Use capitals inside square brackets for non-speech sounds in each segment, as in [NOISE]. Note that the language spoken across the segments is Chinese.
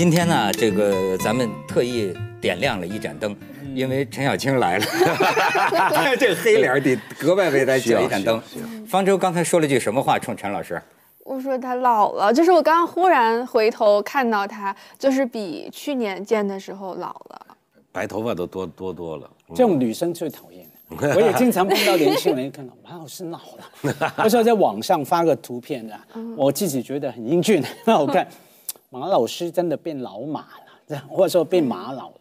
今天呢，这个咱们特意点亮了一盏灯，因为陈小青来了，[LAUGHS] 这个黑脸得格外为他点一盏灯。方舟刚才说了句什么话？冲陈老师，我说他老了，就是我刚刚忽然回头看到他，就是比去年见的时候老了，白头发都多多多了。这种女生最讨厌。[LAUGHS] 我也经常碰到年轻人，看到马老师老了，有时候在网上发个图片的，我自己觉得很英俊，[LAUGHS] 很好看。马老师真的变老马了，这样 [LAUGHS] 或者说变马老了，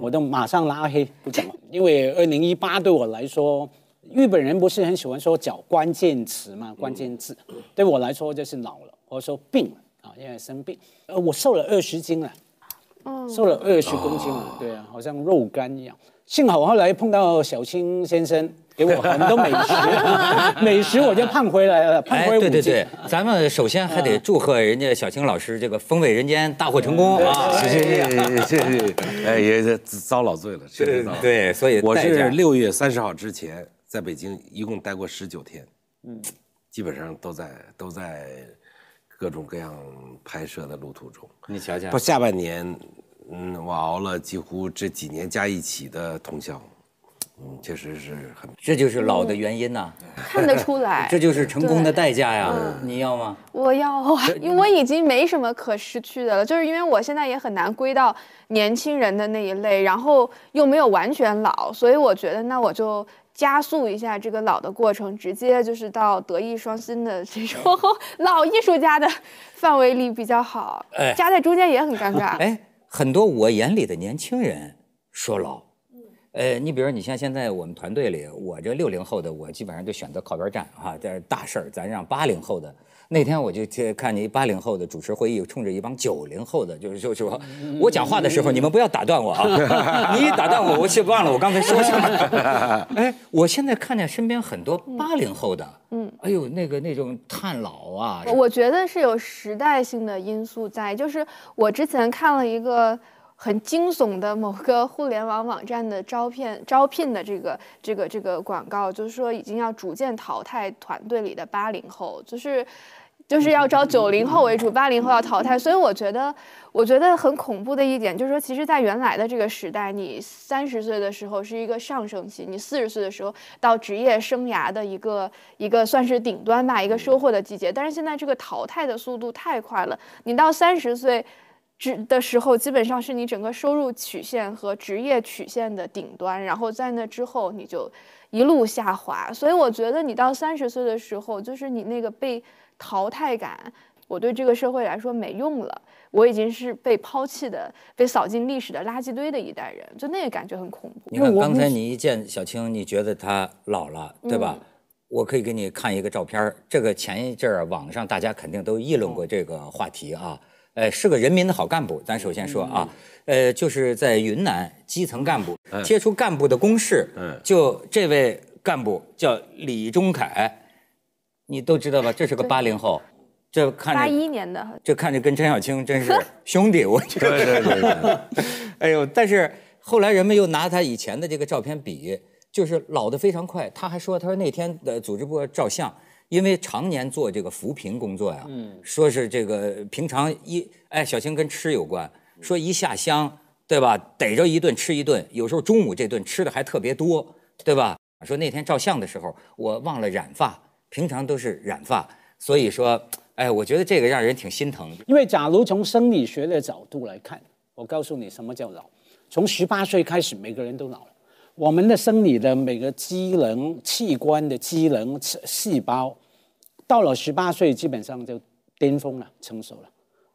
我都马上拉黑不讲。因为二零一八对我来说，日本人不是很喜欢说讲关键词嘛，关键字对我来说就是老了，或者说病了啊，因为生病。呃，我瘦了二十斤了，瘦了二十公斤了，对啊，好像肉干一样。幸好后来碰到小青先生，给我很多美食，[LAUGHS] 美食我就胖回来了，胖回五斤。对对对，咱们首先还得祝贺人家小青老师这个风味人间大获成功啊！谢谢谢谢谢谢，哎也遭老罪了，[LAUGHS] 确实遭。对，所以我是六月三十号之前在北京一共待过十九天，嗯，基本上都在都在各种各样拍摄的路途中。你瞧瞧，不下半年。嗯，我熬了几乎这几年加一起的通宵，嗯，确实是很，这就是老的原因呐，看得出来，[LAUGHS] 这就是成功的代价呀。你要吗？我要啊，因为我已经没什么可失去的了，就是因为我现在也很难归到年轻人的那一类，然后又没有完全老，所以我觉得那我就加速一下这个老的过程，直接就是到德艺双馨的这种 [LAUGHS] 老艺术家的范围里比较好，夹在中间也很尴尬。哎。很多我眼里的年轻人说老，呃，你比如你像现在我们团队里，我这六零后的，我基本上就选择靠边站啊，这大事儿咱让八零后的。那天我就看见一八零后的主持会议，冲着一帮九零后的，就是就说，我讲话的时候你们不要打断我啊！[LAUGHS] 你一打断我，我就忘了我刚才说什么。[LAUGHS] 哎，我现在看见身边很多八零后的，嗯，哎呦，那个那种叹老啊。我觉得是有时代性的因素在，就是我之前看了一个。很惊悚的某个互联网网站的招聘招聘的这个这个这个广告，就是说已经要逐渐淘汰团队里的八零后，就是就是要招九零后为主，八零后要淘汰。所以我觉得，我觉得很恐怖的一点就是说，其实，在原来的这个时代，你三十岁的时候是一个上升期，你四十岁的时候到职业生涯的一个一个算是顶端吧，一个收获的季节。但是现在这个淘汰的速度太快了，你到三十岁。职的时候，基本上是你整个收入曲线和职业曲线的顶端，然后在那之后你就一路下滑。所以我觉得你到三十岁的时候，就是你那个被淘汰感，我对这个社会来说没用了，我已经是被抛弃的、被扫进历史的垃圾堆的一代人，就那个感觉很恐怖。你看刚才你一见小青，你觉得她老了，对吧？我可以给你看一个照片，这个前一阵儿网上大家肯定都议论过这个话题啊。呃，是个人民的好干部。咱首先说啊，呃，就是在云南基层干部贴出干部的公示，就这位干部叫李忠凯，你都知道吧？这是个八零后，这看着八一年的，这看着跟陈小青真是 [LAUGHS] 兄弟，我觉得。对对对。[LAUGHS] 哎呦，但是后来人们又拿他以前的这个照片比，就是老的非常快。他还说，他说那天的组织部照相。因为常年做这个扶贫工作呀，嗯说是这个平常一哎，小青跟吃有关，说一下乡对吧，逮着一顿吃一顿，有时候中午这顿吃的还特别多，对吧？说那天照相的时候我忘了染发，平常都是染发，所以说哎，我觉得这个让人挺心疼。因为假如从生理学的角度来看，我告诉你什么叫老，从十八岁开始每个人都老了。我们的生理的每个机能、器官的机能、细胞，到了十八岁基本上就巅峰了、成熟了，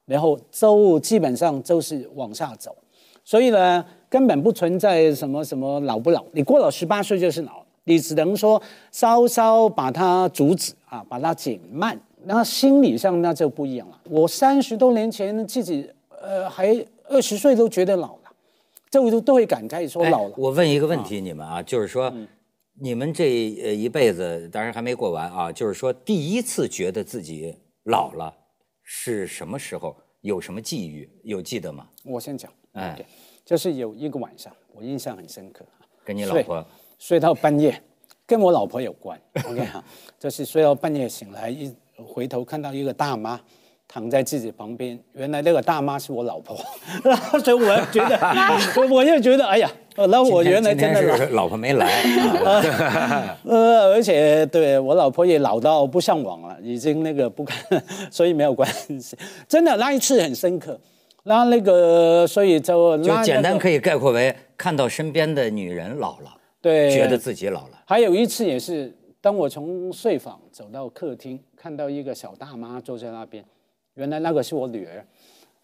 然后都基本上都是往下走，所以呢，根本不存在什么什么老不老，你过了十八岁就是老，你只能说稍稍把它阻止啊，把它减慢，那心理上那就不一样了。我三十多年前自己呃还二十岁都觉得老。这都都会感慨说老了。我问一个问题，你们啊，就是说，你们这呃一辈子，当然还没过完啊，就是说，第一次觉得自己老了是什么时候？有什么际遇？有记得吗？我先讲，哎，就是有一个晚上，我印象很深刻跟你老婆睡到半夜，跟我老婆有关。OK 哈，[LAUGHS] 就是睡到半夜醒来，一回头看到一个大妈。躺在自己旁边，原来那个大妈是我老婆，[LAUGHS] 然后所以我觉得，[LAUGHS] 我就觉得哎呀，然后我原来真的是老婆没来，啊 [LAUGHS] 呃，而且对我老婆也老到不上网了，已经那个不看，所以没有关系。真的那一次很深刻，那那个所以就就简单可以以概括为看到身边的女人老了，对，觉得自己老了。还有一次也是，当我从睡房走到客厅，看到一个小大妈坐在那边，原来那个是我女儿。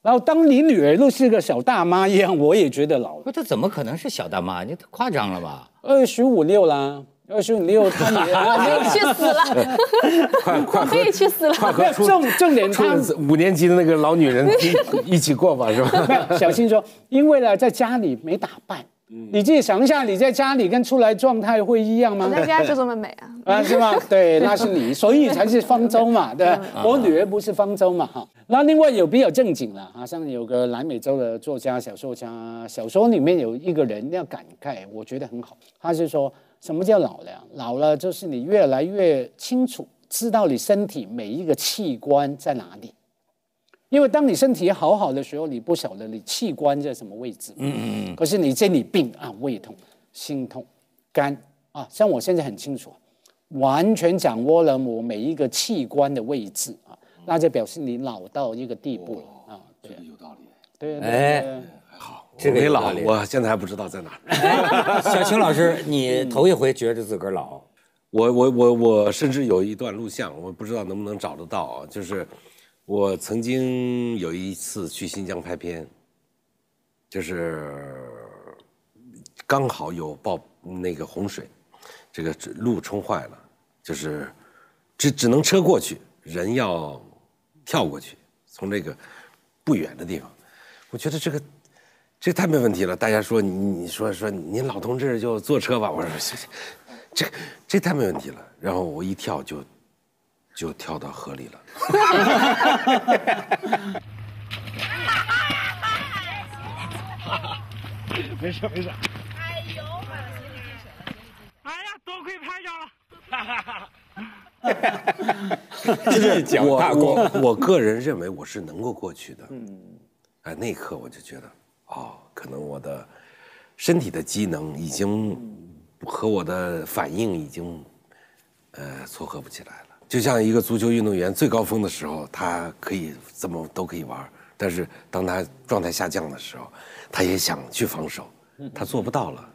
然后当你女儿都是个小大妈一样，我也觉得老了。不，这怎么可能是小大妈？你太夸张了吧？二十五六啦，二十五六，她 [LAUGHS] 也可以去死了，快快和可以去死了。快和初重重点初她五年级的那个老女人一 [LAUGHS] 一起过吧，是吧？没有，小新说，因为呢，在家里没打扮，你自己想一下，你在家里跟出来状态会一样吗？我在家就这么美啊！啊，是吗？[LAUGHS] 对，那是你，所以才是方舟嘛，对吧？我女儿不是方舟嘛，哈。那另外有比较正经了，好像有个南美洲的作家、小说家，小说里面有一个人要感慨，我觉得很好。他是说什么叫老了？老了就是你越来越清楚知道你身体每一个器官在哪里。因为当你身体好好的时候，你不晓得你器官在什么位置。嗯嗯嗯。可是你这里病啊，胃痛、心痛、肝啊，像我现在很清楚，完全掌握了我每一个器官的位置啊，那就表示你老到一个地步了啊。对，有道理。对对哎好。这个没老有道理，我现在还不知道在哪儿。[LAUGHS] 小青老师，你头一回觉得自个儿老，我我我我甚至有一段录像，我不知道能不能找得到啊。就是我曾经有一次去新疆拍片，就是刚好有暴那个洪水，这个路冲坏了，就是只只能车过去，人要跳过去，从这个不远的地方。我觉得这个这太没问题了。大家说你你说说您老同志就坐车吧，我说 [LAUGHS] 这这这太没问题了。然后我一跳就就跳到河里了。[LAUGHS] 没事没事哎呦！哎呀，多亏拍着了。一脚大我功。我我个人认为我是能够过去的。嗯，哎，那一刻我就觉得，哦，可能我的身体的机能已经和我的反应已经呃撮合不起来了。就像一个足球运动员最高峰的时候，他可以怎么都可以玩，但是当他状态下降的时候，他也想去防守，他做不到了。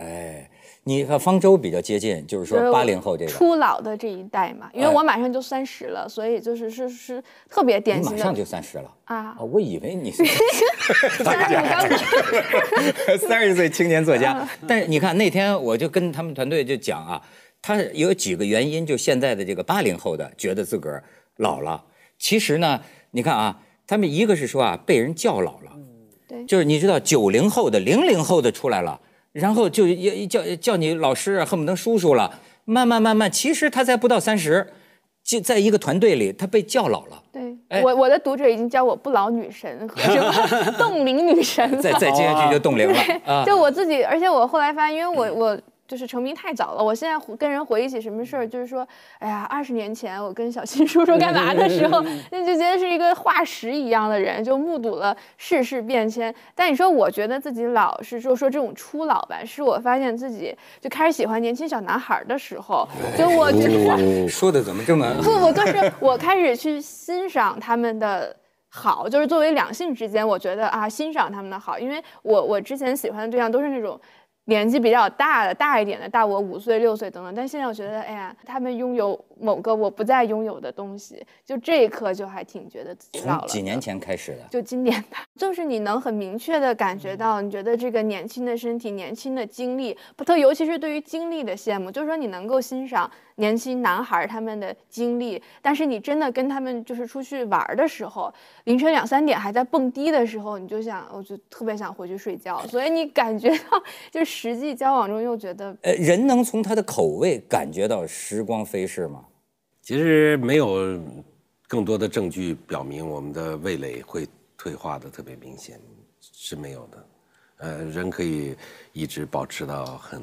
哎，你和方舟比较接近，就是说八零后这个，初老的这一代嘛，因为哎我马上就三十了，所以就是是是特别典型马上就三十了啊啊！我以为你是 [LAUGHS] 三十五 [LAUGHS] 刚三十岁青年作家，但是你看那天我就跟他们团队就讲啊，他有几个原因，就现在的这个八零后的觉得自个儿老了，其实呢，你看啊，他们一个是说啊被人叫老了，对就是你知道九零后的、零零后的出来了，然后就要叫叫你老师啊，恨不得叔叔了，慢慢慢慢，其实他才不到三十，就在一个团队里，他被叫老了。对哎我我的读者已经叫我不老女神和什么 [LAUGHS] 冻龄女神了，再再接下去就冻龄了啊！就我自己，而且我后来发现，因为我我就是成名太早了，我现在回跟人回忆起什么事儿，就是说，哎呀，二十年前我跟小新叔叔干嘛的时候，[LAUGHS] 那就觉得是一个化石一样的人，就目睹了世事变迁。但你说，我觉得自己老是就说这种初老吧，是我发现自己就开始喜欢年轻小男孩儿的时候，就我觉得。说的怎么这么不，我就是 [LAUGHS] 我开始去欣赏他们的好，就是作为两性之间，我觉得啊，欣赏他们的好，因为我我之前喜欢的对象都是那种。年纪比较大的，大一点的，大我五岁、六岁等等。但现在我觉得，哎呀，他们拥有某个我不再拥有的东西，就这一刻就还挺觉得自己老了。从几年前开始的？就今年的，就是你能很明确的感觉到，你觉得这个年轻的身体、年轻的经历，不特尤其是对于经历的羡慕，就是说你能够欣赏年轻男孩儿他们的经历，但是你真的跟他们就是出去玩儿的时候，凌晨两三点还在蹦迪的时候，你就想，我就特别想回去睡觉。所以你感觉到，就实际交往中又觉得呃，人能从他的口味感觉到时光飞逝吗？其实没有更多的证据表明我们的味蕾会退化的特别明显，是没有的。呃，人可以一直保持到很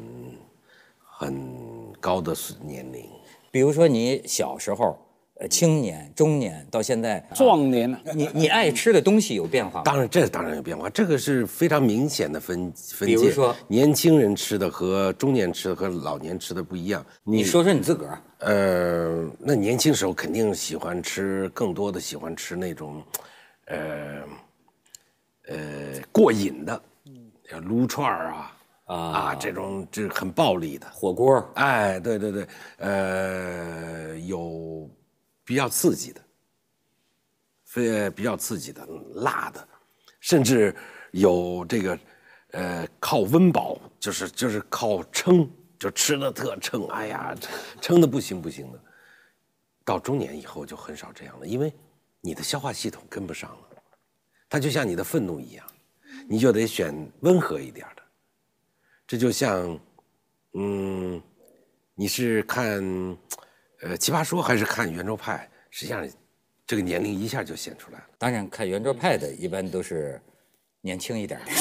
很高的年龄。比如说你小时候，呃青年、中年到现在，啊壮年了。你你爱吃的东西有变化吗？当然，这当然有变化，这个是非常明显的分分界。比如说年轻人吃的和中年吃的和老年吃的不一样。你说说你自个儿，呃，那年轻时候肯定喜欢吃，更多的喜欢吃那种，呃，呃，过瘾的，像撸串儿啊啊这种这很暴力的。火锅，哎，对对对，呃，有比较刺激的，非比较刺激的，辣的，甚至有这个，呃，靠温饱，就是就是靠撑，就吃的特撑，哎呀，撑的不行不行的。到中年以后就很少这样了，因为你的消化系统跟不上了，它就像你的愤怒一样，你就得选温和一点的。这就像，嗯，你是看呃《奇葩说》还是看圆桌派？实际上，这个年龄一下就显出来了。当然看圆桌派的一般都是年轻一点的。[LAUGHS]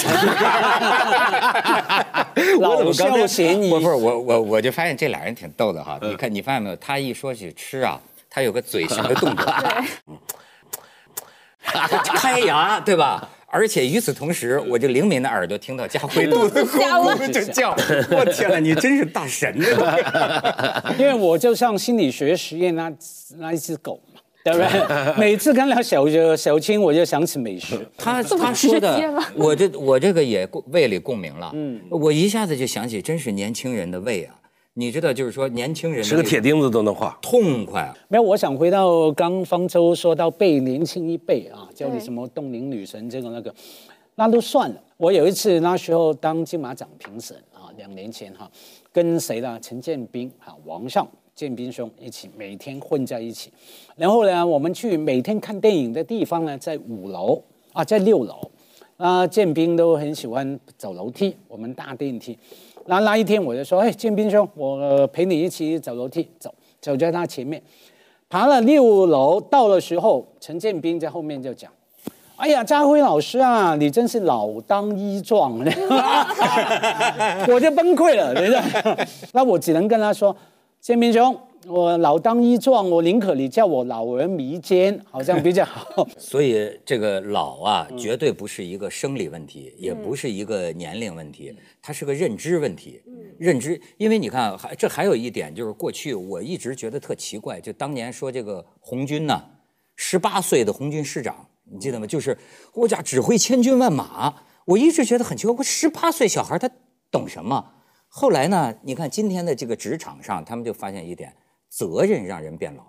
老少咸宜不不是我我我就发现这俩人挺逗的哈。你看你发现没有？他一说起吃啊，他有个嘴型的动作，[LAUGHS] [LAUGHS] 开牙对吧？而且与此同时，我就灵敏的耳朵听到家辉肚子咕咕就叫，[LAUGHS] 我天哪，你真是大神啊！[LAUGHS] 因为我就像心理学实验那那一只狗嘛，对不对？[LAUGHS] 每次看到小小青，我就想起美食。他他说的，我这我这个也胃里共鸣了。嗯，我一下子就想起，真是年轻人的胃啊！你知道，就是说年轻人的吃个铁钉子都能化。痛快啊，没有，我想回到刚方舟说到被年轻一辈啊，叫你什么冻龄女神这个那个，那都算了。我有一次那时候当金马奖评审啊，两年前哈，跟谁呢？陈建斌哈，王上建斌兄一起每天混在一起。然后呢，我们去每天看电影的地方呢，在五楼啊，在六楼。啊，建斌都很喜欢走楼梯，我们搭电梯。那那一天我就说，哎，建斌兄，我呃陪你一起走楼梯，走，走在他前面。爬了六楼，到的时候，陈建斌在后面就讲：“哎呀，家辉老师啊，你真是老当益壮。[LAUGHS] ”我就崩溃了，等一下，那我只能跟他说：“建斌兄，我老当益壮，我宁可你叫我老而弥坚，好像比较好。[LAUGHS] 所以这个老啊，绝对不是一个生理问题，也不是一个年龄问题，它是个认知问题。认知，因为你看，还这还有一点就是，过去我一直觉得特奇怪，就当年说这个红军呢，十八岁的红军师长，你记得吗？就是国家指挥千军万马，我一直觉得很奇怪，我十八岁小孩他懂什么？后来呢，你看今天的这个职场上，他们就发现一点，责任让人变老。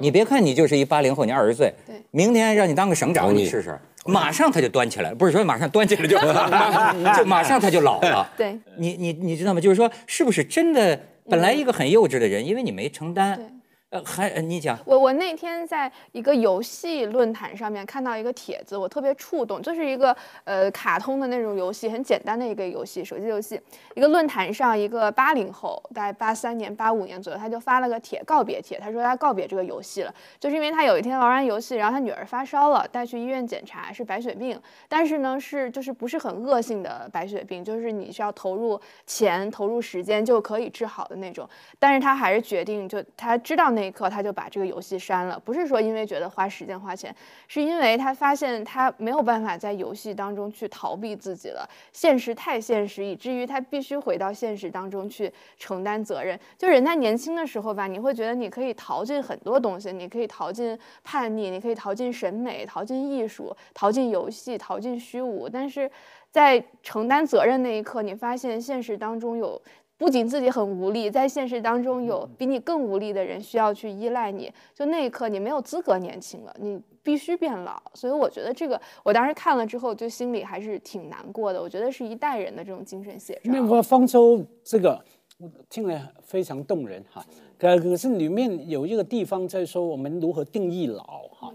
你别看你就是一八零后，你二十岁对，明天让你当个省长，你试试，马上他就端起来了，不是说马上端起来就 [LAUGHS] 就马上他就老了。[LAUGHS] 对，你你你知道吗？就是说，是不是真的？本来一个很幼稚的人，因为你没承担对，呃，还你讲，我我那天在一个游戏论坛上面看到一个帖子，我特别触动，就是一个呃卡通的那种游戏，很简单的一个游戏，手机游戏。一个论坛上，一个八零后，大概八三年、八五年左右，他就发了个帖告别帖，他说他告别这个游戏了，就是因为他有一天玩完游戏，然后他女儿发烧了，带去医院检查是白血病，但是呢是就是不是很恶性的白血病，就是你需要投入钱、投入时间就可以治好的那种。但是他还是决定，就他知道那一刻他就把这个游戏删了，不是说因为觉得花时间花钱，是因为他发现他没有办法在游戏当中去逃避自己了，现实太现实，以至于他必须回到现实当中去承担责任。就人在年轻的时候吧，你会觉得你可以逃进很多东西，你可以逃进叛逆，你可以逃进审美，逃进艺术，逃进游戏，逃进虚无，但是在承担责任那一刻，你发现现实当中有。不仅自己很无力，在现实当中有比你更无力的人需要去依赖你，就那一刻你没有资格年轻了，你必须变老。所以我觉得这个，我当时看了之后，就心里还是挺难过的。我觉得是一代人的这种精神写照。那个方舟这个我听了非常动人哈，可可是里面有一个地方在说我们如何定义老哈，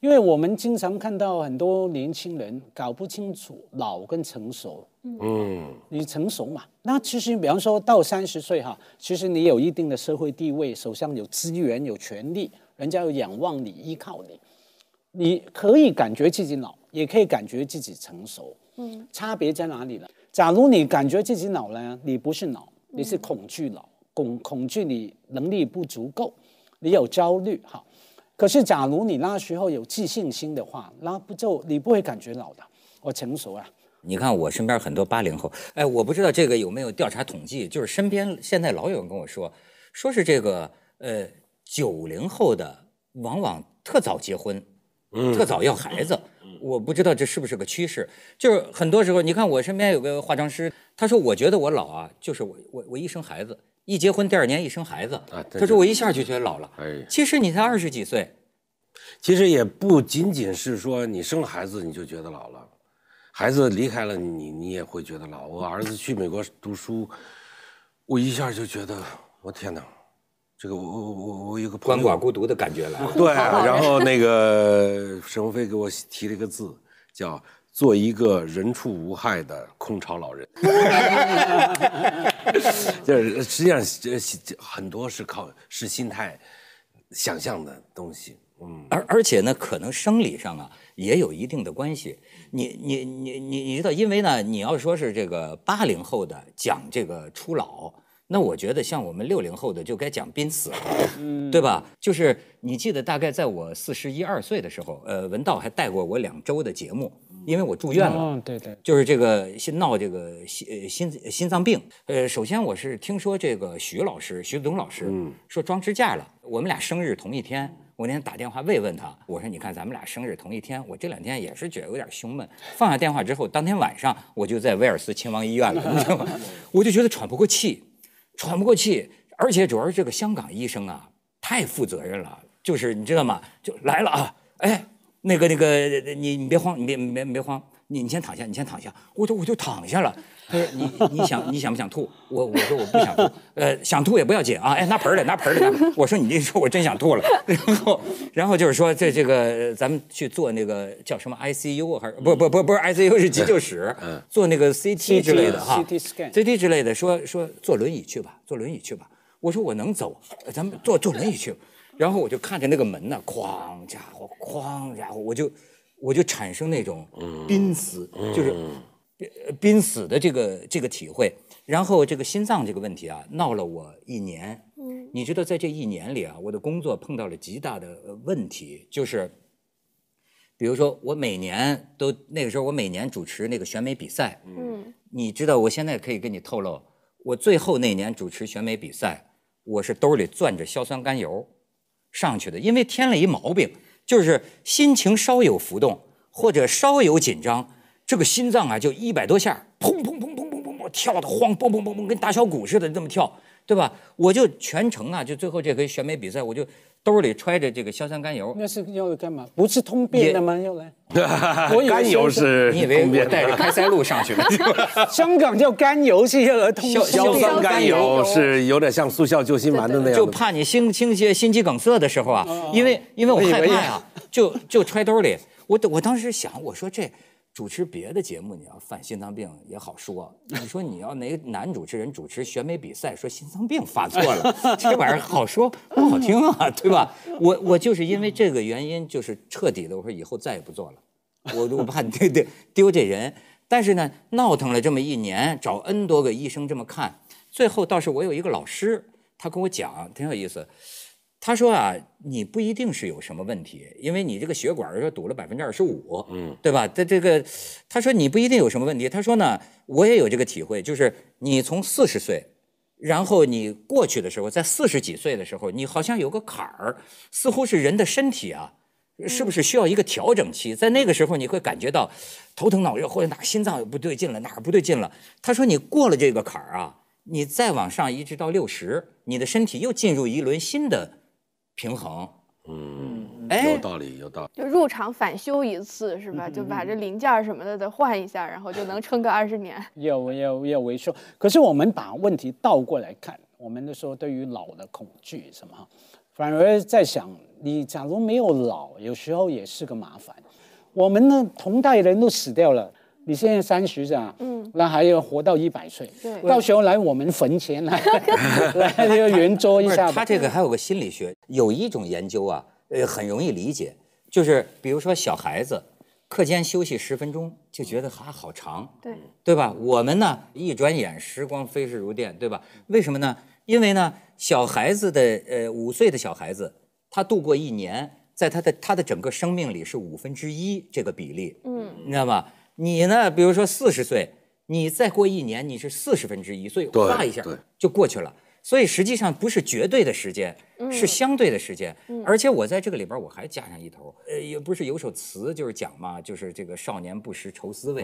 因为我们经常看到很多年轻人搞不清楚老跟成熟。嗯，你成熟嘛？那其实，比方说到三十岁哈，其实你有一定的社会地位，手上有资源、有权利，人家有仰望你、依靠你，你可以感觉自己老，也可以感觉自己成熟。嗯，差别在哪里呢？假如你感觉自己老了，你不是老，嗯你是恐惧老，恐恐惧你能力不足够，你有焦虑哈。可是假如你那时候有自信心的话，那不就你不会感觉老的，我成熟了。你看我身边很多八零后，哎，我不知道这个有没有调查统计，就是身边现在老有人跟我说，说是这个呃九零后的往往特早结婚，特早要孩子。我不知道这是不是个趋势，就是很多时候，你看我身边有个化妆师，他说我觉得我老啊，就是我我我一生孩子，一结婚第二年一生孩子，啊他说我一下就觉得老了。哎，其实你才二十几岁，其实也不仅仅是说你生了孩子你就觉得老了，孩子离开了你，你也会觉得老。我儿子去美国读书，我一下就觉得，我天哪，这个我我我我有个朋寡孤独的感觉来了。[LAUGHS] 对，然后那个沈鸿飞给我提了一个字，叫做一个人畜无害的空巢老人。[LAUGHS] 就是实际上这这很多是靠是心态想象的东西。嗯，而而且呢，可能生理上啊也有一定的关系。你你你你你知道，因为呢，你要说是这个八零后的讲这个初老，那我觉得像我们六零后的就该讲濒死了，对吧？就是你记得大概在我四十一二岁的时候，呃，文道还带过我两周的节目，因为我住院了。哦，对对，就是这个心闹这个心呃心心脏病，呃，首先我是听说这个徐老师徐子东老师，说装支架了，我们俩生日同一天，我那天打电话慰问他，我说你看咱们俩生日同一天，我这两天也是觉得有点胸闷，放下电话之后，当天晚上我就在威尔斯亲王医院了，你知道吗？[LAUGHS] 我就觉得喘不过气，喘不过气，而且主要是这个香港医生啊太负责任了，就是你知道吗？就来了啊，哎，那个那个你你别慌，你别别别慌。你你先躺下，你先躺下，我就我就躺下了。他说你你想你想不想吐？我我说我不想吐，呃想吐也不要紧啊，哎拿盆儿来拿盆儿来。拿我说你这说我真想吐了，然后然后就是说这这个呃咱们去做那个叫什么 ICU 还是不不不不是 ICU 是急救室，做那个 CT 之类的哈 CT 之类的，说说坐轮椅去吧，坐轮椅去吧。我说我能走，呃咱们坐坐轮椅去。然后我就看着那个门呢，哐家伙，哐家伙，我就我就产生那种濒死，就是呃濒死的这个这个体会。然后这个心脏这个问题啊，闹了我一年。你知道，在这一年里啊，我的工作碰到了极大的呃问题，就是，比如说我每年都那个时候，我每年主持那个选美比赛，嗯，你知道，我现在可以跟你透露，我最后那年主持选美比赛，我是兜里攥着硝酸甘油上去的，因为添了一毛病，就是心情稍有浮动或者稍有紧张，这个心脏啊就一百多下，砰砰砰砰砰砰砰跳的慌，砰砰砰砰，跟打小鼓似的这么跳，对吧？我就全程啊，就最后这回选美比赛，我就兜里揣着这个硝酸甘油，那是要干嘛？不是通便的吗？要来？[LAUGHS] 我以为甘油是你以为通便我带着开塞露上去的？[LAUGHS] 香港叫甘油是要来通硝硝酸甘油是有点像速效救心丸的那样。就怕你心心些心肌梗塞的时候啊，因为因为我害怕呀，就就揣兜里。我我当时想，我说这主持别的节目你要犯心脏病也好说，你说你要哪个男主持人主持选美比赛说心脏病发作了，这玩意儿好说不好听啊，对吧？我我就是因为这个原因，就是彻底的，我说以后再也不做了，我我怕丢丢丢这人。但是呢，闹腾了这么一年，找 N 多个医生这么看，最后倒是我有一个老师，他跟我讲挺有意思。他说啊，你不一定是有什么问题，因为你这个血管说堵了百分之二十五，嗯，对吧？这这个，他说你不一定有什么问题。他说呢，我也有这个体会，就是你从四十岁，然后你过去的时候，在四十几岁的时候，你好像有个坎儿，似乎是人的身体啊，是不是需要一个调整期？在那个时候，你会感觉到头疼脑热，或者哪儿心脏不对劲了，哪儿不对劲了。他说你过了这个坎儿啊，你再往上一直到六十，你的身体又进入一轮新的平衡。嗯，哎有道理，有道理。就入场返修一次是吧？就把这零件什么的都换一下，然后就能撑个二十年。要要要维修。可是我们把问题倒过来看，我们的说对于老的恐惧什么，反而在想，你假如没有老，有时候也是个麻烦。我们呢，同代人都死掉了。你现在三十啊，嗯，那还要活到一百岁，对到时候来我们坟前来 [LAUGHS] 来这个圆桌一下吧。他这个还有个心理学，有一种研究啊，呃，很容易理解，就是比如说小孩子课间休息十分钟就觉得还好长，对，对吧？我们呢，一转眼时光飞逝如电，对吧？为什么呢？因为呢，小孩子的呃五岁的小孩子，他度过一年，在他的他的整个生命里是五分之一这个比例，嗯，你知道吗？你呢，比如说四十岁，你再过一年你是四十分之一，所以对哗一下就过去了。所以实际上不是绝对的时间，是相对的时间。而且我在这个里边我还加上一头，呃，也不是有首词就是讲嘛，就是这个少年不识愁滋味，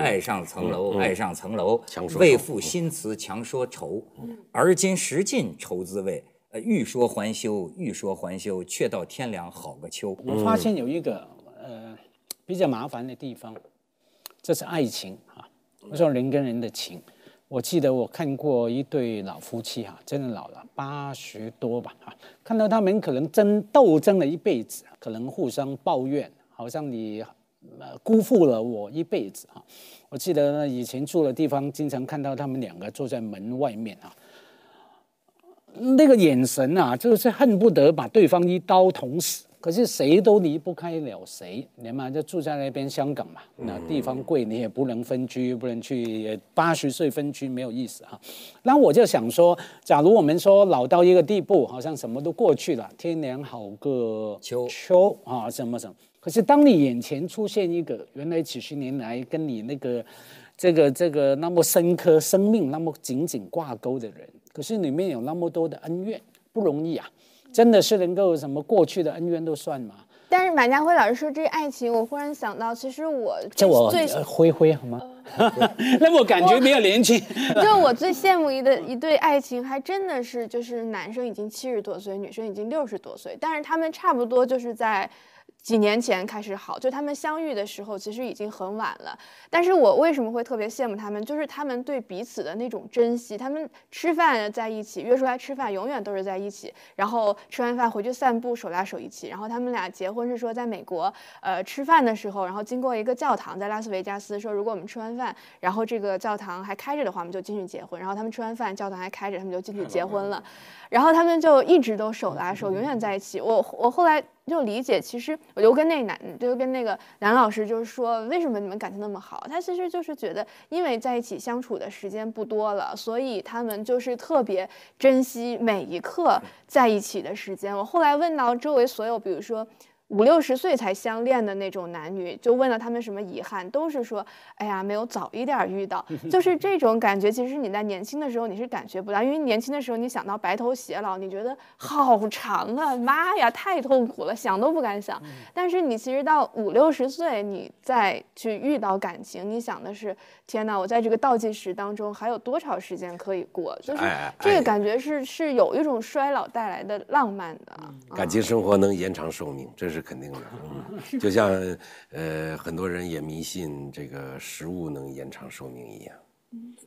爱上层楼，爱上层楼强，说为赋新词强说愁。而今识尽愁滋味，呃，欲说还休，欲说还休，却道天凉好个秋。我发现有一个呃比较麻烦的地方，这是爱情啊。我说人跟人的情，我记得我看过一对老夫妻哈、真的老了，八十多吧哈、看到他们可能争斗争了一辈子，可能互相抱怨，好像你呃辜负了我一辈子哈、我记得呢以前住的地方，经常看到他们两个坐在门外面啊，那个眼神啊，就是恨不得把对方一刀捅死。可是谁都离不开了谁，你嘛就住在那边香港嘛，那地方贵，你也不能分居，不能去八十岁分居没有意思哈。那我就想说，假如我们说老到一个地步，好像什么都过去了，天凉好个秋秋啊，什么什么。可是当你眼前出现一个原来几十年来跟你那个这个这个那么深刻、生命那么紧紧挂钩的人，可是里面有那么多的恩怨，不容易啊！真的是能够什么过去的恩怨都算吗？但是马家辉老师说这爱情，我忽然想到，其实我叫我最呃灰灰好吗？[LAUGHS] 那我感觉比较年轻。[LAUGHS] 就我最羡慕一的一对爱情，还真的是就是男生已经七十多岁，女生已经六十多岁，但是他们差不多就是在。几年前开始好，就他们相遇的时候，其实已经很晚了。但是我为什么会特别羡慕他们？就是他们对彼此的那种珍惜。他们吃饭在一起，约出来吃饭，永远都是在一起。然后吃完饭回去散步，手拉手一起。然后他们俩结婚是说在美国，呃，吃饭的时候，然后经过一个教堂，在拉斯维加斯，说如果我们吃完饭，然后这个教堂还开着的话，我们就进去结婚。然后他们吃完饭，教堂还开着，他们就进去结婚了。然后他们就一直都手拉手，永远在一起。我我后来就理解，其实我就跟那男，就跟那个男老师就是说，为什么你们感情那么好？他其实就是觉得，因为在一起相处的时间不多了，所以他们就是特别珍惜每一刻在一起的时间。我后来问到周围所有，比如说。五六十岁才相恋的那种男女，就问了他们什么遗憾，都是说，哎呀，没有早一点遇到，就是 [LAUGHS] 这种感觉。其实你在年轻的时候你是感觉不到，因为年轻的时候你想到白头偕老，你觉得好长啊，妈呀，太痛苦了，想都不敢想。但是你其实到五六十岁，你再去遇到感情，你想的是，天哪，我在这个倒计时当中还有多少时间可以过？就是这个哎感觉是是有一种衰老带来的浪漫的。感情生活能延长寿命，这是肯定的。嗯，就像呃，很多人也迷信这个食物能延长寿命一样。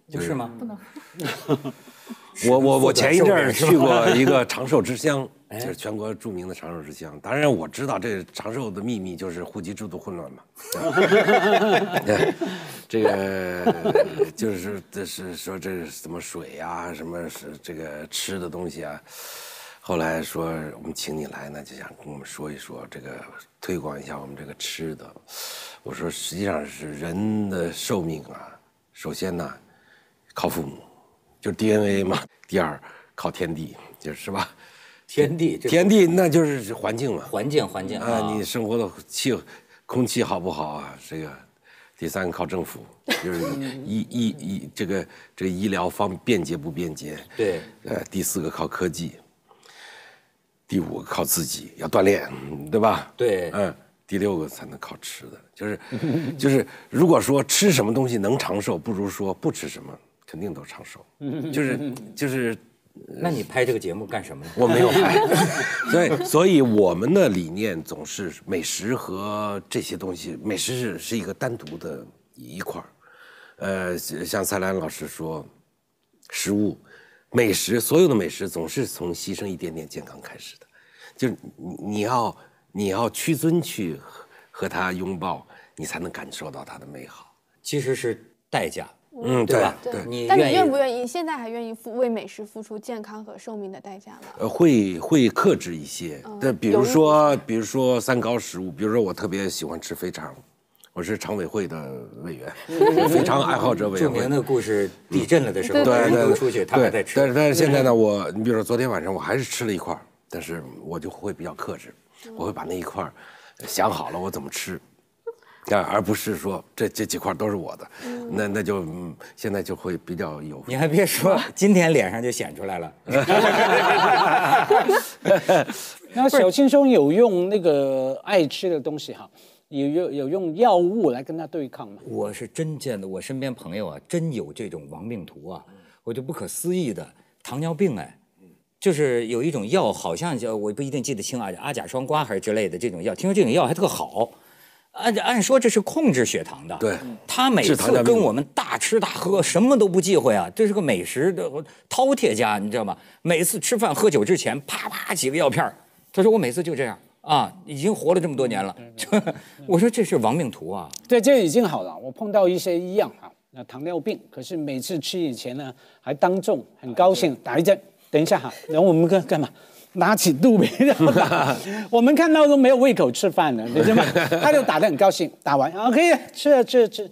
就是吗？[LAUGHS] 我我我前一阵儿去过一个长寿之乡，[LAUGHS] 哎就是全国著名的长寿之乡。当然我知道这长寿的秘密就是户籍制度混乱嘛。[LAUGHS] 这个就是这是说这是什么水呀、什么是这个吃的东西啊。后来说我们请你来呢，就想跟我们说一说这个，推广一下我们这个吃的。我说实际上是人的寿命啊，首先呢靠父母，就是 DNA 嘛。[LAUGHS] 第二靠天地，就是吧？天地，天地那就是环境嘛。环境环境啊，你生活的气空气好不好啊？这个，第三个靠政府，[LAUGHS] 就是医医医这个这个医疗方便捷不便捷？对，呃，第四个靠科技，第五个靠自己要锻炼，对吧？对。嗯，第六个才能靠吃的，就是 [LAUGHS] 就是如果说吃什么东西能长寿，不如说不吃什么肯定都长寿，[LAUGHS] 就是就是那你拍这个节目干什么呢？我没有拍，[LAUGHS] 所以所以我们的理念总是美食和这些东西，美食是是一个单独的一块儿，呃，像蔡澜老师说，食物、美食，所有的美食总是从牺牲一点点健康开始的，就是你你要你要屈尊去和和它拥抱，你才能感受到它的美好。其实是代价，嗯，对吧？对。但你你愿不愿意？现在还愿意付为美食付出健康和寿命的代价吗？呃，会会克制一些，但比如说，比如说三高食物，比如说我特别喜欢吃肥肠，我是常委会的委员，非常爱好者委员会著名。的故事，地震了的时候，对对出去，他还在吃。但是但是现在呢，我你比如说昨天晚上我还是吃了一块，但是我就会比较克制。我会把那一块想好了我怎么吃，但，而不是说这这几块都是我的，那那就嗯现在就会比较有你还别说，[LAUGHS] 今天脸上就显出来了。[LAUGHS] [LAUGHS] 那小青松有用那个爱吃的东西哈，有有有用药物来跟他对抗吗？我是真见的，我身边朋友啊，真有这种亡命徒啊，我就不可思议的糖尿病哎，就是有一种药，好像叫我不一定记得清啊，阿甲双胍还是之类的这种药，听说这种药还特好。按按说这是控制血糖的，对他每次跟我们大吃大喝，什么都不忌讳啊，这是个美食的饕餮家，你知道吗？每次吃饭喝酒之前，啪啪几个药片儿他说我每次就这样啊，已经活了这么多年了。我说这是亡命徒啊，对，这已经好了。我碰到一些一样啊，那糖尿病，可是每次吃以前呢，还当众很高兴打一针。等一下哈，然后我们干干嘛？拿起肚皮然后打，[LAUGHS] 我们看到都没有胃口吃饭了，你知道吗？[LAUGHS] 他就打得很高兴，打完啊可以吃了吃了吃了，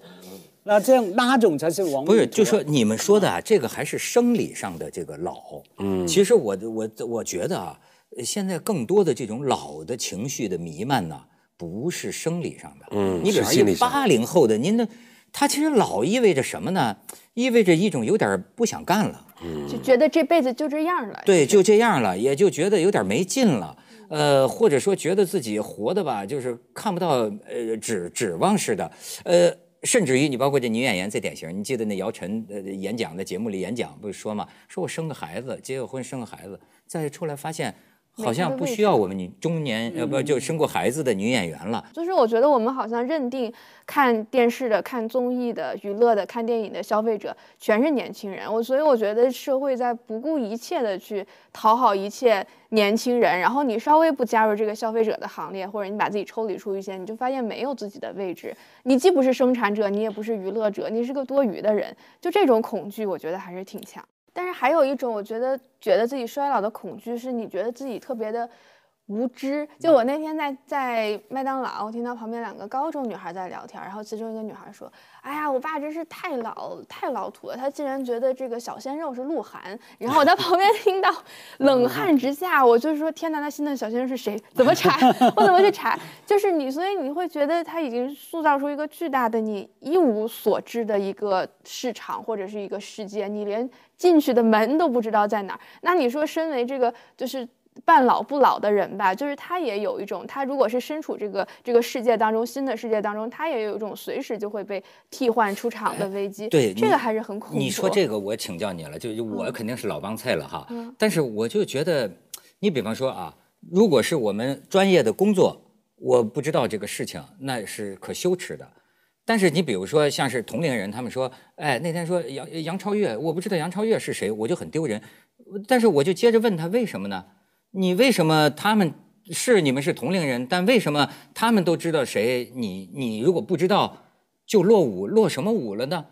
那这样哪种才是亡命？不是，就说你们说的啊，这个还是生理上的这个老。嗯，其实我我我觉得啊，现在更多的这种老的情绪的弥漫呢，不是生理上的。嗯你比方一是心理上八零后的，您的他其实老意味着什么呢？意味着一种有点不想干了。就觉得这辈子就这样了。对，就这样了，也就觉得有点没劲了。呃，或者说觉得自己活的吧，就是看不到呃指指望似的。呃，甚至于你包括这女演员最典型，你记得那姚晨呃演讲在节目里演讲不是说嘛，说我生个孩子，结个婚生个孩子，再出来发现好像不需要我们女中年呃不就生过孩子的女演员了。就是我觉得我们好像认定看电视的、看综艺的、娱乐的、看电影的消费者全是年轻人，我所以我觉得社会在不顾一切的去讨好一切年轻人，然后你稍微不加入这个消费者的行列，或者你把自己抽离出一些，你就发现没有自己的位置，你既不是生产者，你也不是娱乐者，你是个多余的人，就这种恐惧，我觉得还是挺强。但是还有一种，我觉得觉得自己衰老的恐惧，是你觉得自己特别的无知。就我那天在在麦当劳，我听到旁边两个高中女孩在聊天，然后其中一个女孩说：“哎呀，我爸真是太老太老土了，他竟然觉得这个小鲜肉是鹿晗。”然后我在旁边听到 [LAUGHS] 冷汗直下，我就是说：“天哪，那新的小鲜肉是谁？怎么查？[LAUGHS] 我怎么去查？”就是你，所以你会觉得他已经塑造出一个巨大的你一无所知的一个市场或者是一个世界，你连进去的门都不知道在哪儿。那你说，身为这个就是半老不老的人吧，就是他也有一种，他如果是身处这个这个世界当中，新的世界当中，他也有一种随时就会被替换出场的危机。对，这个还是很恐怖。你说这个，我请教你了，就就我肯定是老帮菜了哈。但是我就觉得，你比方说啊，如果是我们专业的工作，我不知道这个事情，那是可羞耻的。但是你比如说，像是同龄人，他们说，哎，那天说杨杨超越，我不知道杨超越是谁，我就很丢人。但是我就接着问他为什么呢？你为什么他们是你们是同龄人，但为什么他们都知道谁？你你如果不知道，就落伍落什么伍了呢？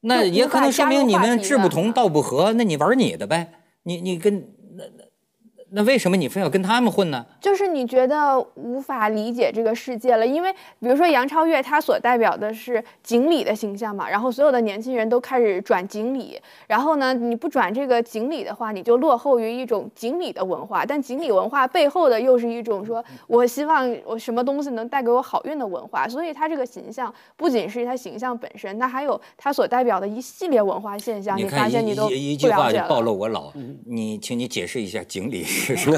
那也可能说明你们志不同道不合，那你玩你的呗。你你跟那那那为什么你非要跟他们混呢？就是你觉得无法理解这个世界了，因为比如说杨超越，她所代表的是锦鲤的形象嘛，然后所有的年轻人都开始转锦鲤，然后呢，你不转这个锦鲤的话，你就落后于一种锦鲤的文化，但锦鲤文化背后的又是一种说我希望我什么东西能带给我好运的文化，所以他这个形象不仅是他形象本身，那还有他所代表的一系列文化现象，你发看现你都一一一不了解句话就暴。露我老。你请你解释一下锦鲤？秦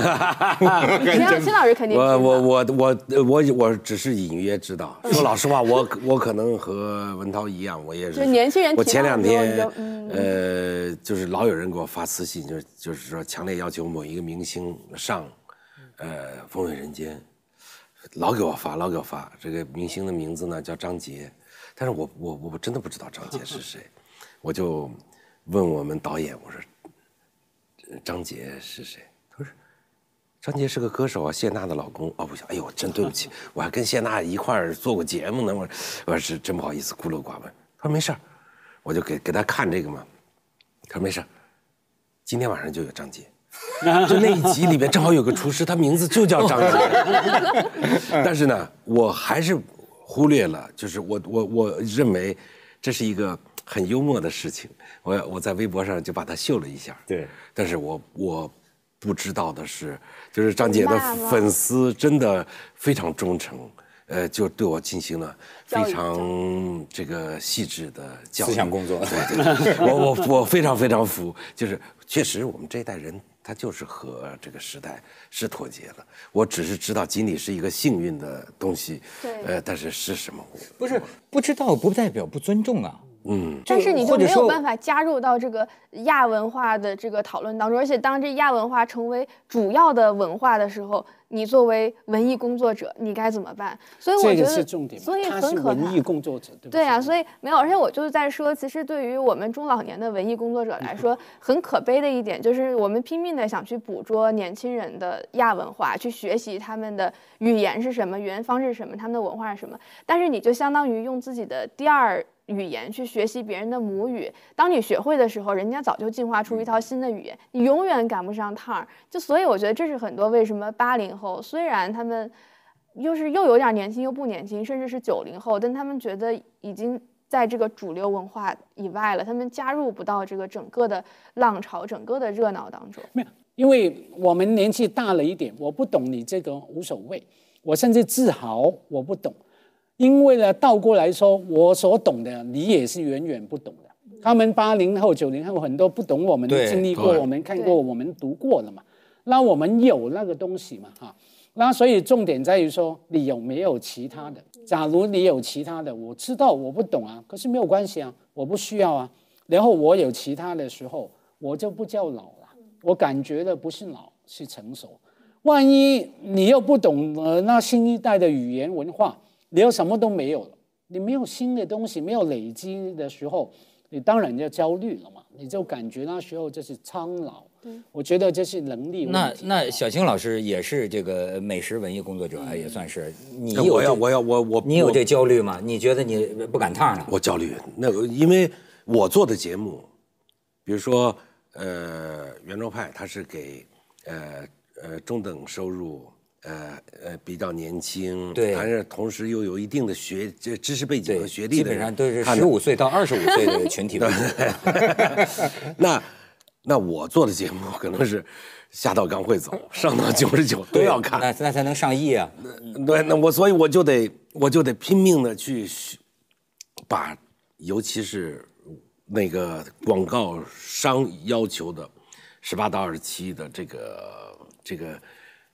老秦老师肯定我我我我我我只是隐约知道。说老实话，我我可能和文涛一样，我也是。就年轻人我前两天嗯呃，就是老有人给我发私信，就是就是说强烈要求某一个明星上，呃，《风味人间》，老给我发，老给我发。这个明星的名字呢叫张杰，但是我我我真的不知道张杰是谁，我就问我们导演，我说张杰是谁？张杰是个歌手啊，谢娜的老公。哦，不行，哎呦，真对不起，[LAUGHS] 我还跟谢娜一块儿做过节目呢。我我是真不好意思，孤陋寡闻。他说没事儿，我就给给他看这个嘛。他说没事儿，今天晚上就有张杰。[LAUGHS] 就那一集里面正好有个厨师，他名字就叫张杰。[LAUGHS] 但是呢，我还是忽略了，就是我我我认为这是一个很幽默的事情。我我在微博上就把他秀了一下。对，但是我我不知道的是，就是张姐的粉丝真的非常忠诚，呃，就对我进行了非常这个细致的教育思想工作对对对，我我我非常非常服，就是确实我们这一代人他就是和这个时代是脱节了。我只是知道锦鲤是一个幸运的东西，对呃，但是是什么？不是不知道不代表不尊重啊。嗯，但是你就没有办法加入到这个亚文化的这个讨论当中，而且当这亚文化成为主要的文化的时候，你作为文艺工作者，你该怎么办？所以我这个觉得，是重点，所以很可怕文艺。工作者，对不 [LAUGHS] 对啊，所以没有，而且我就是在说，其实对于我们中老年的文艺工作者来说，[LAUGHS] 很可悲的一点就是，我们拼命的想去捕捉年轻人的亚文化，去学习他们的语言是什么，语言方式是什么，他们的文化是什么，但是你就相当于用自己的第二语言去学习别人的母语，当你学会的时候，人家早就进化出一套新的语言，你永远赶不上趟儿。就所以我觉得这是很多为什么八零后虽然他们又是又有点年轻又不年轻，甚至是九零后，但他们觉得已经在这个主流文化以外了，他们加入不到这个整个的浪潮、整个的热闹当中。没有，因为我们年纪大了一点，我不懂你这个无所谓，我甚至自豪我不懂，因为呢，倒过来说，我所懂的你也是远远不懂的。他们八零后、九零后很多不懂我们对经历过，我们看过，我们读过了嘛。那我们有那个东西嘛，哈。那所以重点在于说，你有没有其他的？假如你有其他的，我知道我不懂啊，可是没有关系啊，我不需要啊。然后我有其他的时候，我就不叫老了，我感觉的不是老，是成熟。万一你又不懂呃那新一代的语言文化，你又什么都没有了，你没有新的东西，没有累积的时候，你当然就焦虑了嘛，你就感觉那时候就是苍老。我觉得这是能力问那题。那小青老师也是这个美食文艺工作者，也算是你有这我要我要我我我你有这焦虑吗？你觉得你不赶趟了？我焦虑，那个因为我做的节目，比如说呃圆桌派，它是给呃呃中等收入。呃呃，比较年轻，对但是同时又有一定的学这知识背景，和学历基的人本上都是十五岁到二十五岁的群体。[LAUGHS] 那那我做的节目可能是下到刚会走，上到九十九 [LAUGHS] 都要看。那那才能上亿啊！对，那我所以我就得我就得拼命的去学把，尤其是那个广告商要求的十八到二十七的这个这个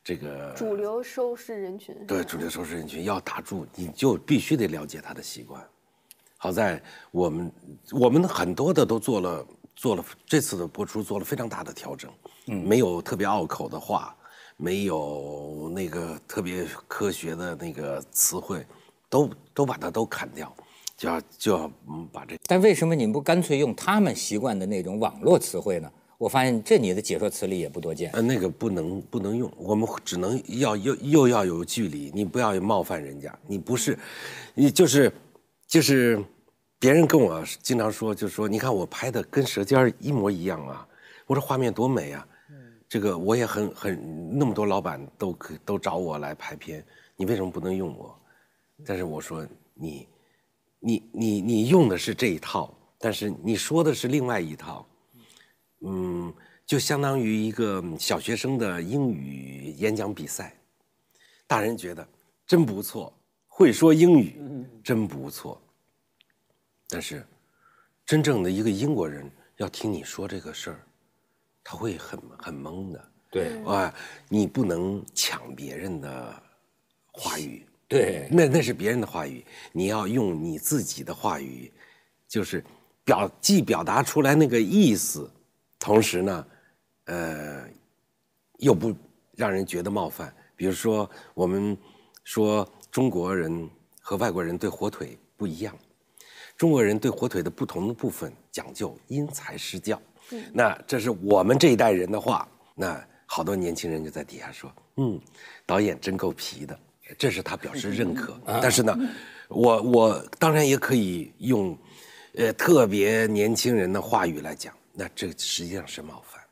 这个主流收视人群，对主流收视人群要打住，你就必须得了解他的习惯。好在我们我们很多的都做了做了这次的播出做了非常大的调整，嗯，没有特别拗口的话，没有那个特别科学的那个词汇，都都把它都砍掉，就要就要嗯把这但为什么你不干脆用他们习惯的那种网络词汇呢？我发现这你的解说词里也不多见。呃那个不能不能用，我们只能要又又要有距离，你不要冒犯人家，你不是，你就是就是别人跟我经常说，就说你看我拍的跟《舌尖》儿一模一样啊，我说画面多美啊，这个我也很很那么多老板都可都找我来拍片，你为什么不能用我？但是我说你你你你用的是这一套，但是你说的是另外一套。嗯，就相当于一个小学生的英语演讲比赛，大人觉得真不错，会说英语真不错。但是，真正的一个英国人要听你说这个事儿，他会很很懵的。对啊，你不能抢别人的话语，对，那那是别人的话语，你要用你自己的话语，就是表既表达出来那个意思，同时呢，呃，又不让人觉得冒犯。比如说，我们说中国人和外国人对火腿不一样，中国人对火腿的不同的部分讲究因材施教。那这是我们这一代人的话，那好多年轻人就在底下说：“嗯，导演真够皮的。”这是他表示认可。[LAUGHS] 但是呢，我我当然也可以用，呃，特别年轻人的话语来讲，那这实际上是冒犯。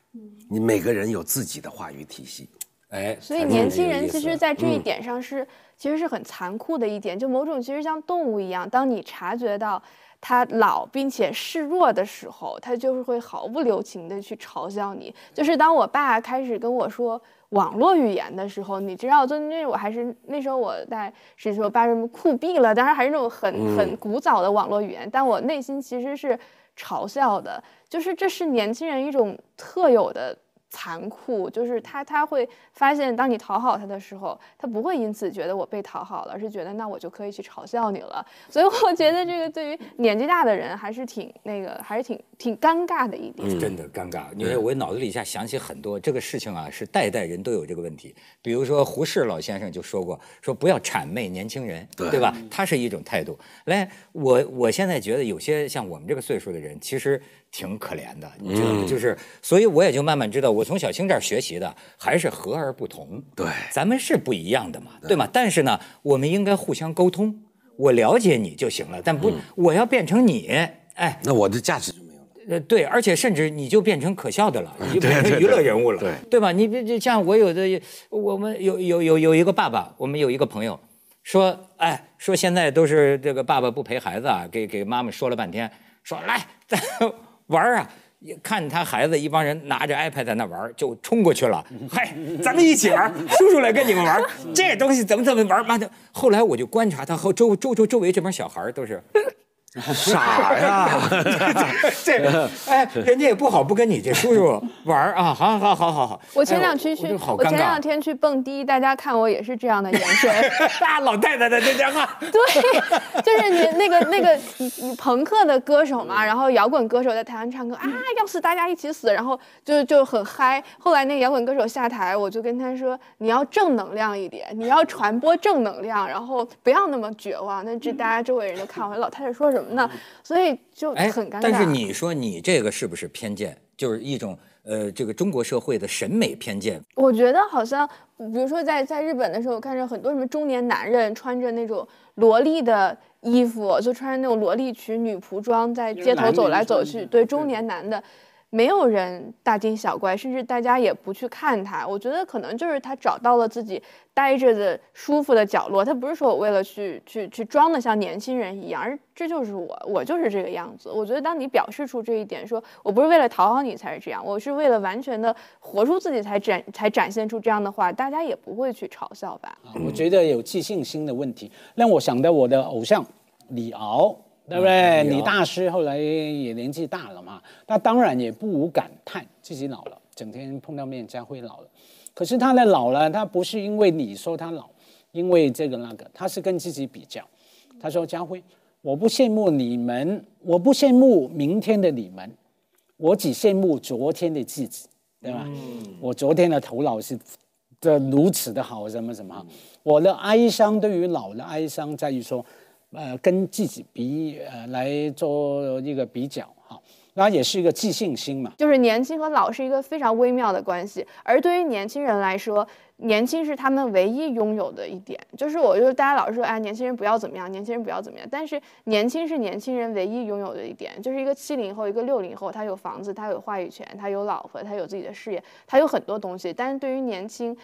你每个人有自己的话语体系，哎，所以年轻人其实，在这一嗯点上是、其实是很残酷的一点，就某种其实像动物一样，当你察觉到他老并且示弱的时候，他就是会毫不留情的去嘲笑你。就是当我爸开始跟我说网络语言的时候，你知道，就那我还是那时候我在是说把什么酷毙了，当然还是那种很很古早的网络语言，但我内心其实是嘲笑的，就是这是年轻人一种特有的残酷，就是他他会发现，当你讨好他的时候，他不会因此觉得我被讨好了，而是觉得那我就可以去嘲笑你了。所以我觉得这个对于年纪大的人还是挺那个，还是挺挺尴尬的一点。真的尴尬。因为我脑子里一下想起很多这个事情啊，是代代人都有这个问题。比如说胡适老先生就说过，说不要谄媚年轻人，对吧？他是一种态度。来，我我现在觉得有些像我们这个岁数的人，其实挺可怜的，你知道吗？就是，所以我也就慢慢知道，我从小青这儿学习的还是和而不同。对咱们是不一样的嘛，对吗？但是呢，我们应该互相沟通。我了解你就行了，但不，我要变成你，哎，那我的价值就没有了。呃，对，而且甚至你就变成可笑的了，你就变成娱乐人物了，对对吧？你别就像我有的，我们有有有有一个爸爸，我们有一个朋友说，哎，说现在都是这个爸爸不陪孩子啊，给给妈妈说了半天，说来咱玩啊。看他孩子一帮人拿着 iPad 在那玩，就冲过去了。嗨，咱们一起玩，叔叔来跟你们玩。这东西怎么怎么玩？妈的！后来我就观察他和周周周周围这帮小孩都是 [LAUGHS] 傻呀！这哎，人家也不好不跟你这叔叔玩啊，好好好好好。我前哎两天去，我就好我。前两天去蹦迪，大家看我也是这样的眼神。[LAUGHS] 大老太太的这家话，对，就是你那个那个你朋克的歌手嘛，然后摇滚歌手在台上唱歌啊，要死大家一起死，然后就就很嗨。后来那个摇滚歌手下台，我就跟他说，你要正能量一点，你要传播正能量，然后不要那么绝望。那这大家周围人都看我，老太太说什么呢？所以就哎很尴尬。，但是你说你这个是不是偏见？就是一种呃，这个中国社会的审美偏见。我觉得好像，比如说在在日本的时候，我看着很多什么中年男人穿着那种萝莉的衣服，就穿着那种萝莉裙、女仆装，在街头走来走去。对，中年男的，没有人大惊小怪，甚至大家也不去看他。我觉得可能就是他找到了自己待着的舒服的角落。他不是说我为了去去去装的像年轻人一样，而这就是我，我就是这个样子。我觉得当你表示出这一点，说我不是为了讨好你才是这样，我是为了完全的活出自己才展才展现出这样的话，大家也不会去嘲笑吧。我觉得有自信心的问题，让我想到我的偶像李敖，对不对？李大师后来也年纪大了嘛，他当然也不无感叹自己老了，整天碰到面家辉老了。可是他的老了，他不是因为你说他老，因为这个那个，他是跟自己比较。他说：“家辉，我不羡慕你们，我不羡慕明天的你们，我只羡慕昨天的自己，对吧？我昨天的头脑是的如此的好，什么什么。我的哀伤对于老的哀伤在于说，呃，跟自己比呃来做一个比较哈，那也是一个自信心嘛。就是年轻和老是一个非常微妙的关系，而对于年轻人来说，年轻是他们唯一拥有的一点。就是我就大家老是说，哎，年轻人不要怎么样，年轻人不要怎么样，但是年轻是年轻人唯一拥有的一点。就是一个七零后，一个六零后，他有房子，他有话语权，他有老婆，他有自己的事业，他有很多东西。但是对于年轻，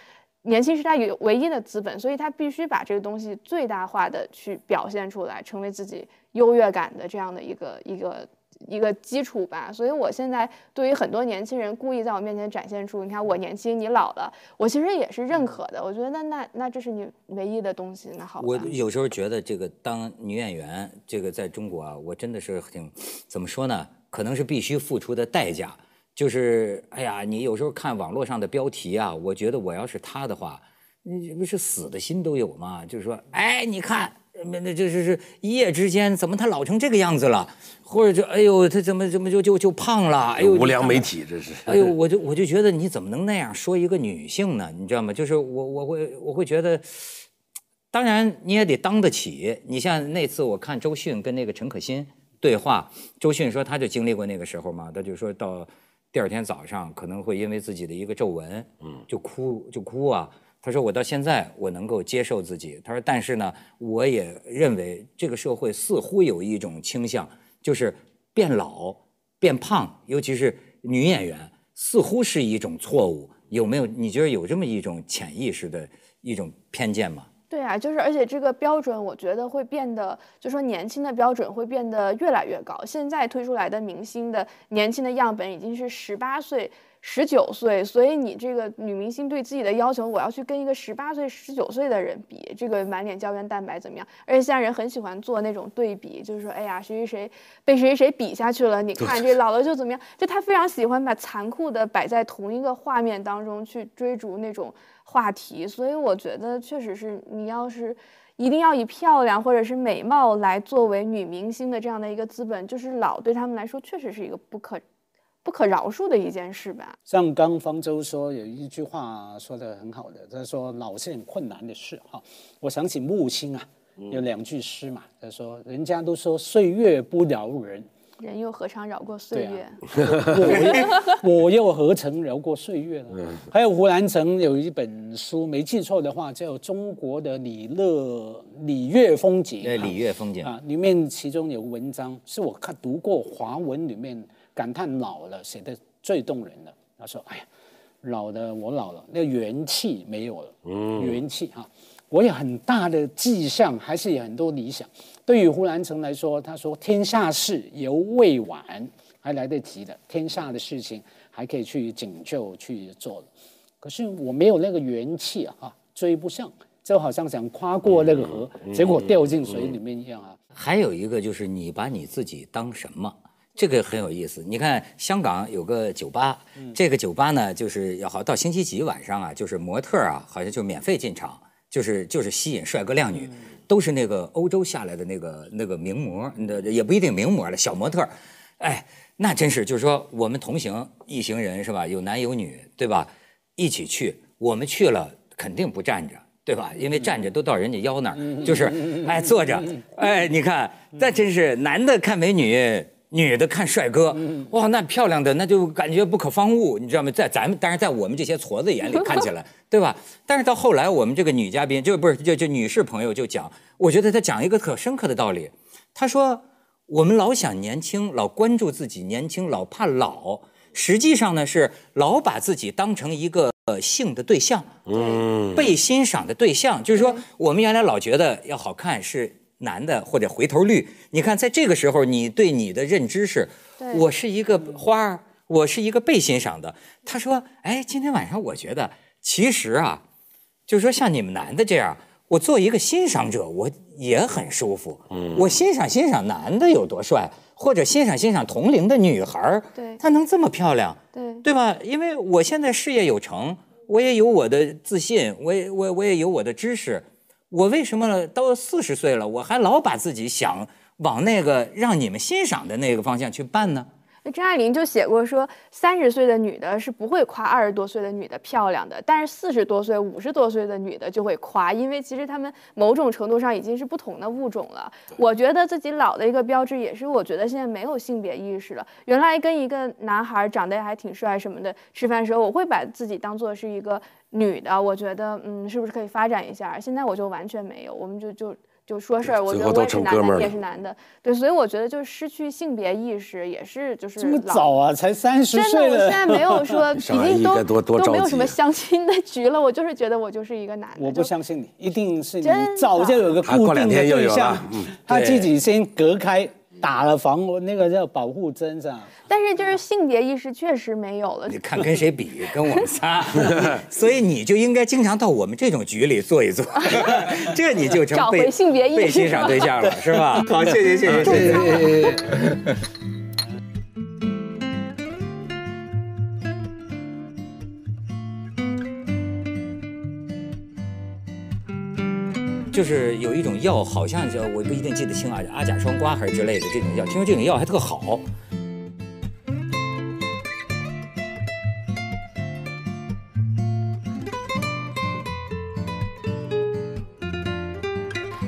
年轻是他有唯一的资本，所以他必须把这个东西最大化的去表现出来，成为自己优越感的这样的一个一个一个基础吧。所以我现在对于很多年轻人故意在我面前展现出，你看我年轻，你老了，我其实也是认可的。我觉得那那那这是你唯一的东西，那好吧。我有时候觉得这个当女演员，这个在中国啊，我真的是挺怎么说呢？可能是必须付出的代价。就是哎呀，你有时候看网络上的标题啊，我觉得我要是他的话，你不是死的心都有吗？就是说，哎，你看，那那就是是一夜之间怎么他老成这个样子了，或者就哎呦他怎么怎么就就就胖了，哎呦无良媒体。体这是。哎呦，我就我就觉得你怎么能那样说一个女性呢？你知道吗？就是我我会我会觉得，当然你也得当得起。你像那次我看周迅跟那个陈可辛对话，周迅说她就经历过那个时候嘛，她就说到第二天早上可能会因为自己的一个皱纹，嗯，就哭就哭啊。他说我到现在我能够接受自己，他说但是呢，我也认为这个社会似乎有一种倾向，就是变老。变胖，尤其是女演员，似乎是一种错误。有没有？你觉得有这么一种潜意识的一种偏见吗？对啊，就是而且这个标准，我觉得会变得，就说年轻的标准会变得越来越高。现在推出来的明星的年轻的样本已经是十八岁、十九岁，所以你这个女明星对自己的要求，我要去跟一个十八岁、十九岁的人比，这个满脸胶原蛋白怎么样？而且现在人很喜欢做那种对比，就是说，哎呀，谁谁谁被谁谁谁比下去了，你看这老了就怎么样？就他非常喜欢把残酷的摆在同一个画面当中去追逐那种。话题，所以我觉得确实是你要是一定要以漂亮或者是美貌来作为女明星的这样的一个资本，就是老对他们来说确实是一个不可不可饶恕的一件事吧。像刚方舟说有一句话说的很好的，他说老是很困难的事哈。我想起木心啊，有两句诗嘛，他说人家都说岁月不饶人。人又何尝饶过岁月？[LAUGHS] 我又何曾饶过岁月呢？还有胡兰成有一本书，没记错的话叫《中国的礼乐礼乐风景》。对，礼乐风景啊，里面其中有文章是我看读过华文里面感叹老了写的最动人的。他说：“哎呀，老了，我老了，那元气没有了，元气哈。”我有很大的志向，还是有很多理想。对于胡兰成来说，他说：“天下事犹未晚，还来得及的。天下的事情还可以去拯救、去做可是我没有那个元气啊，追不上，就好像想跨过那个河，结果掉进水里面一样啊。还有一个就是你把你自己当什么，这个很有意思。你看香港有个酒吧，这个酒吧呢，就是要好到星期几晚上啊，就是模特啊，好像就免费进场。就是就是吸引帅哥靓女，都是那个欧洲下来的那个那个名模，那也不一定名模了，小模特哎，那真是就是说我们同行一行人是吧？有男有女对吧？一起去，我们去了肯定不站着对吧？因为站着都到人家腰那儿，就是哎坐着，哎你看，那真是男的看美女。女的看帅哥，哇，那漂亮的那就感觉不可方物，你知道吗？在咱们，当然在我们这些矬子眼里看起来，[LAUGHS] 对吧？但是到后来，我们这个女嘉宾就不是就就女士朋友就讲，我觉得她讲一个可深刻的道理。她说，我们老想年轻，老关注自己年轻，老怕老，实际上呢是老把自己当成一个性的对象，嗯，被欣赏的对象。就是说，我们原来老觉得要好看是。男的或者回头率，你看，在这个时候，你对你的认知是，我是一个花儿，我是一个被欣赏的。他说：“哎，今天晚上我觉得，其实啊，就是说像你们男的这样，我做一个欣赏者，我也很舒服。嗯，我欣赏欣赏男的有多帅，或者欣赏欣赏同龄的女孩儿，对，她能这么漂亮，对，对吧？因为我现在事业有成，我也有我的自信，我也我我也有我的知识。”我为什么到四十岁了，我还老把自己想往那个让你们欣赏的那个方向去办呢？那张爱玲就写过说，三十岁的女的是不会夸二十多岁的女的漂亮的，但是四十多岁、五十多岁的女的就会夸，因为其实她们某种程度上已经是不同的物种了。我觉得自己老的一个标志，也是我觉得现在没有性别意识了。原来跟一个男孩长得还挺帅什么的吃饭时候，我会把自己当做是一个女的，我觉得嗯，是不是可以发展一下？现在我就完全没有，我们就就。就说事儿，我觉得我也是男的，也是男的，对，所以我觉得就是失去性别意识也是就是这么早啊，才三十岁真的，我现在没有说 [LAUGHS] 已经都都没有什么相亲的局了，我就是觉得我就是一个男的。我不相信你，一定是你早就有个固定的对象，他自己先隔开。打了防那个叫保护针是吧？但是就是性别意识确实没有了。你看跟谁比？[LAUGHS] 跟我们仨，[LAUGHS] 所以你就应该经常到我们这种局里坐一坐，[LAUGHS] 这你就成被性别意识被欣赏对象了，是吧？好，谢谢谢谢谢谢。就是有一种药，好像叫我不一定记得清啊，阿甲双胍还是之类的这种药，听说这种药还特好。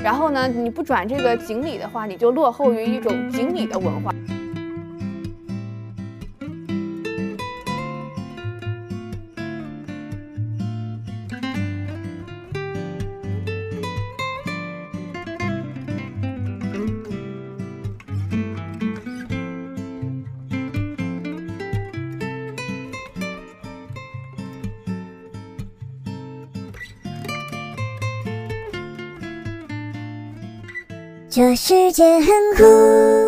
然后呢，你不转这个锦鲤的话，你就落后于一种锦鲤的文化。这世界很酷。